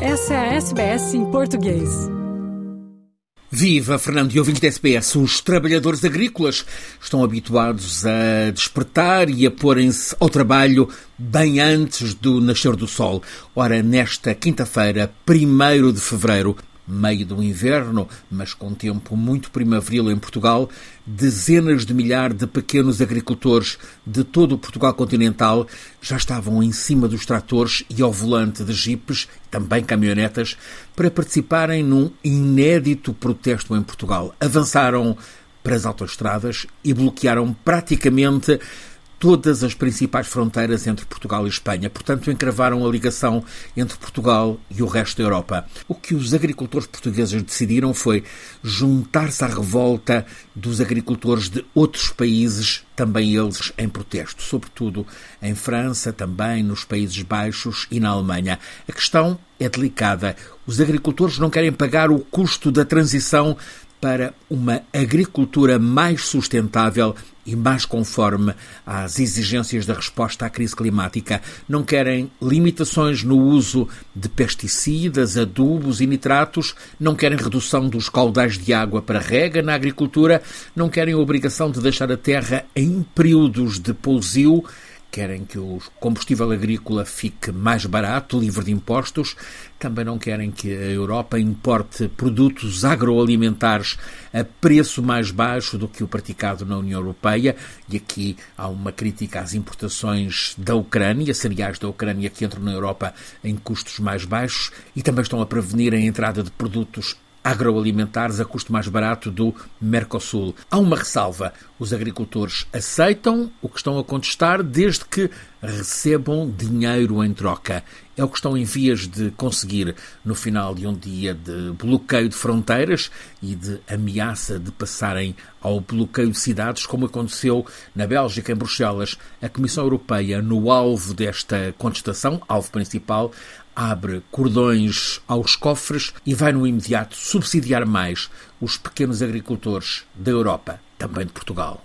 Essa é a SBS em português. Viva, Fernando e ouvinte da SBS. Os trabalhadores agrícolas estão habituados a despertar e a porem-se ao trabalho bem antes do nascer do sol. Ora, nesta quinta-feira, 1 de fevereiro, meio do inverno, mas com tempo muito primaveril em Portugal, dezenas de milhares de pequenos agricultores de todo o Portugal continental já estavam em cima dos tratores e ao volante de jipes, também caminhonetas, para participarem num inédito protesto em Portugal. Avançaram para as autoestradas e bloquearam praticamente todas as principais fronteiras entre Portugal e Espanha. Portanto, encravaram a ligação entre Portugal e o resto da Europa. O que os agricultores portugueses decidiram foi juntar-se à revolta dos agricultores de outros países, também eles em protesto, sobretudo em França, também nos Países Baixos e na Alemanha. A questão é delicada. Os agricultores não querem pagar o custo da transição para uma agricultura mais sustentável e mais conforme às exigências da resposta à crise climática. Não querem limitações no uso de pesticidas, adubos e nitratos, não querem redução dos caudais de água para rega na agricultura, não querem a obrigação de deixar a terra em períodos de pousio querem que o combustível agrícola fique mais barato, livre de impostos, também não querem que a Europa importe produtos agroalimentares a preço mais baixo do que o praticado na União Europeia. E aqui há uma crítica às importações da Ucrânia, cereais da Ucrânia que entram na Europa em custos mais baixos e também estão a prevenir a entrada de produtos agroalimentares a custo mais barato do Mercosul. Há uma ressalva: os agricultores aceitam o que estão a contestar desde que recebam dinheiro em troca. É o que estão em vias de conseguir no final de um dia de bloqueio de fronteiras e de ameaça de passarem ao bloqueio de cidades, como aconteceu na Bélgica, em Bruxelas. A Comissão Europeia, no alvo desta contestação, alvo principal, abre cordões aos cofres e vai no imediato subsidiar mais os pequenos agricultores da Europa, também de Portugal.